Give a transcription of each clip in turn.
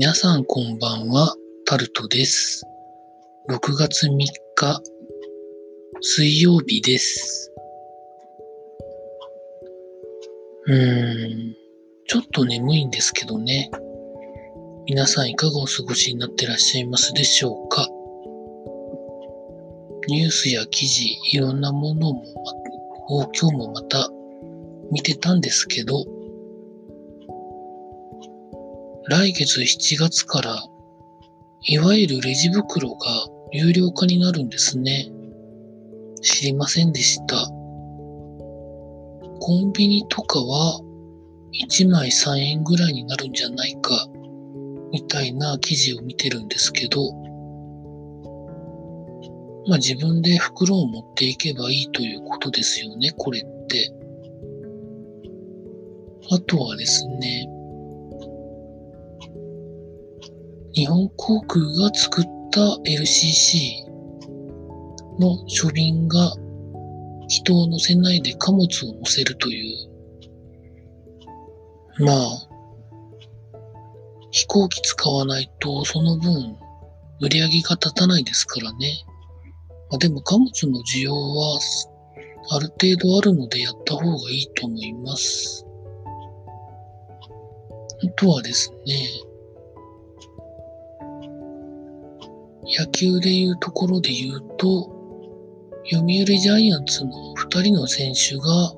皆さんこんばんは、タルトです。6月3日、水曜日です。うーん、ちょっと眠いんですけどね。皆さんいかがお過ごしになってらっしゃいますでしょうか？ニュースや記事、いろんなものも、を今日もまた見てたんですけど、来月7月から、いわゆるレジ袋が有料化になるんですね。知りませんでした。コンビニとかは1枚3円ぐらいになるんじゃないか、みたいな記事を見てるんですけど、まあ自分で袋を持っていけばいいということですよね、これって。あとはですね、日本航空が作った LCC の書便が人を乗せないで貨物を乗せるという、まあ、飛行機使わないとその分売り上げが立たないですからね。まあ、でも貨物の需要はある程度あるのでやった方がいいと思います。あとはですね、野球でいうところで言うと、読売ジャイアンツの二人の選手が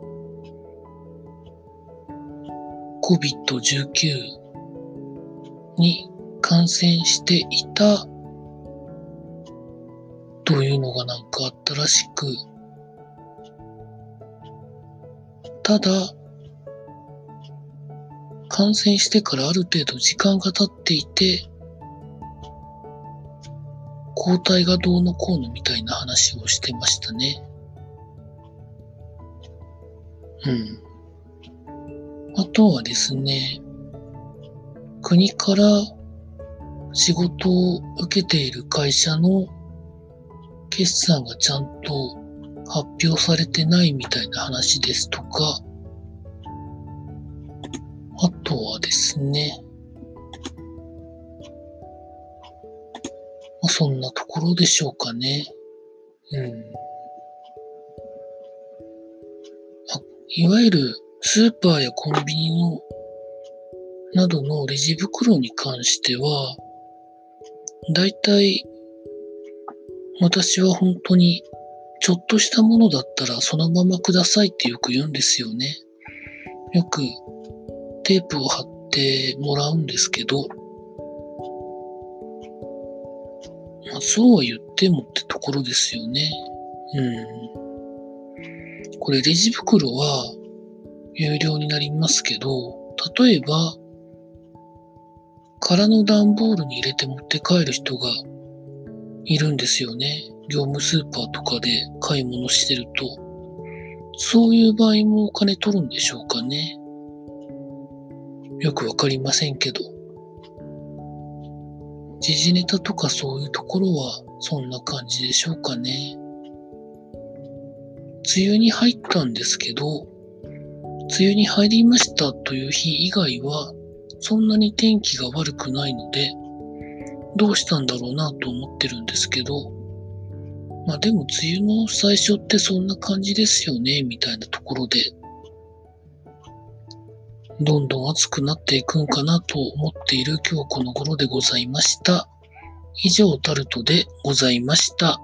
COVID-19 に感染していたというのがなんかあったらしく、ただ、感染してからある程度時間が経っていて、抗体がどうのこうのみたいな話をしてましたね。うん。あとはですね、国から仕事を受けている会社の決算がちゃんと発表されてないみたいな話ですとか、あとはですね、そんなところでしょうかね。うん。あいわゆるスーパーやコンビニのなどのレジ袋に関しては、だいたい私は本当にちょっとしたものだったらそのままくださいってよく言うんですよね。よくテープを貼ってもらうんですけど、そうは言ってもってところですよね。うん。これレジ袋は有料になりますけど、例えば、空の段ボールに入れて持って帰る人がいるんですよね。業務スーパーとかで買い物してると。そういう場合もお金取るんでしょうかね。よくわかりませんけど。時事ネタとかそういうところはそんな感じでしょうかね。梅雨に入ったんですけど、梅雨に入りましたという日以外はそんなに天気が悪くないので、どうしたんだろうなと思ってるんですけど、まあでも梅雨の最初ってそんな感じですよね、みたいなところで、どんどん暑くなっていくんかなと思っている今日この頃でございました。以上タルトでございました。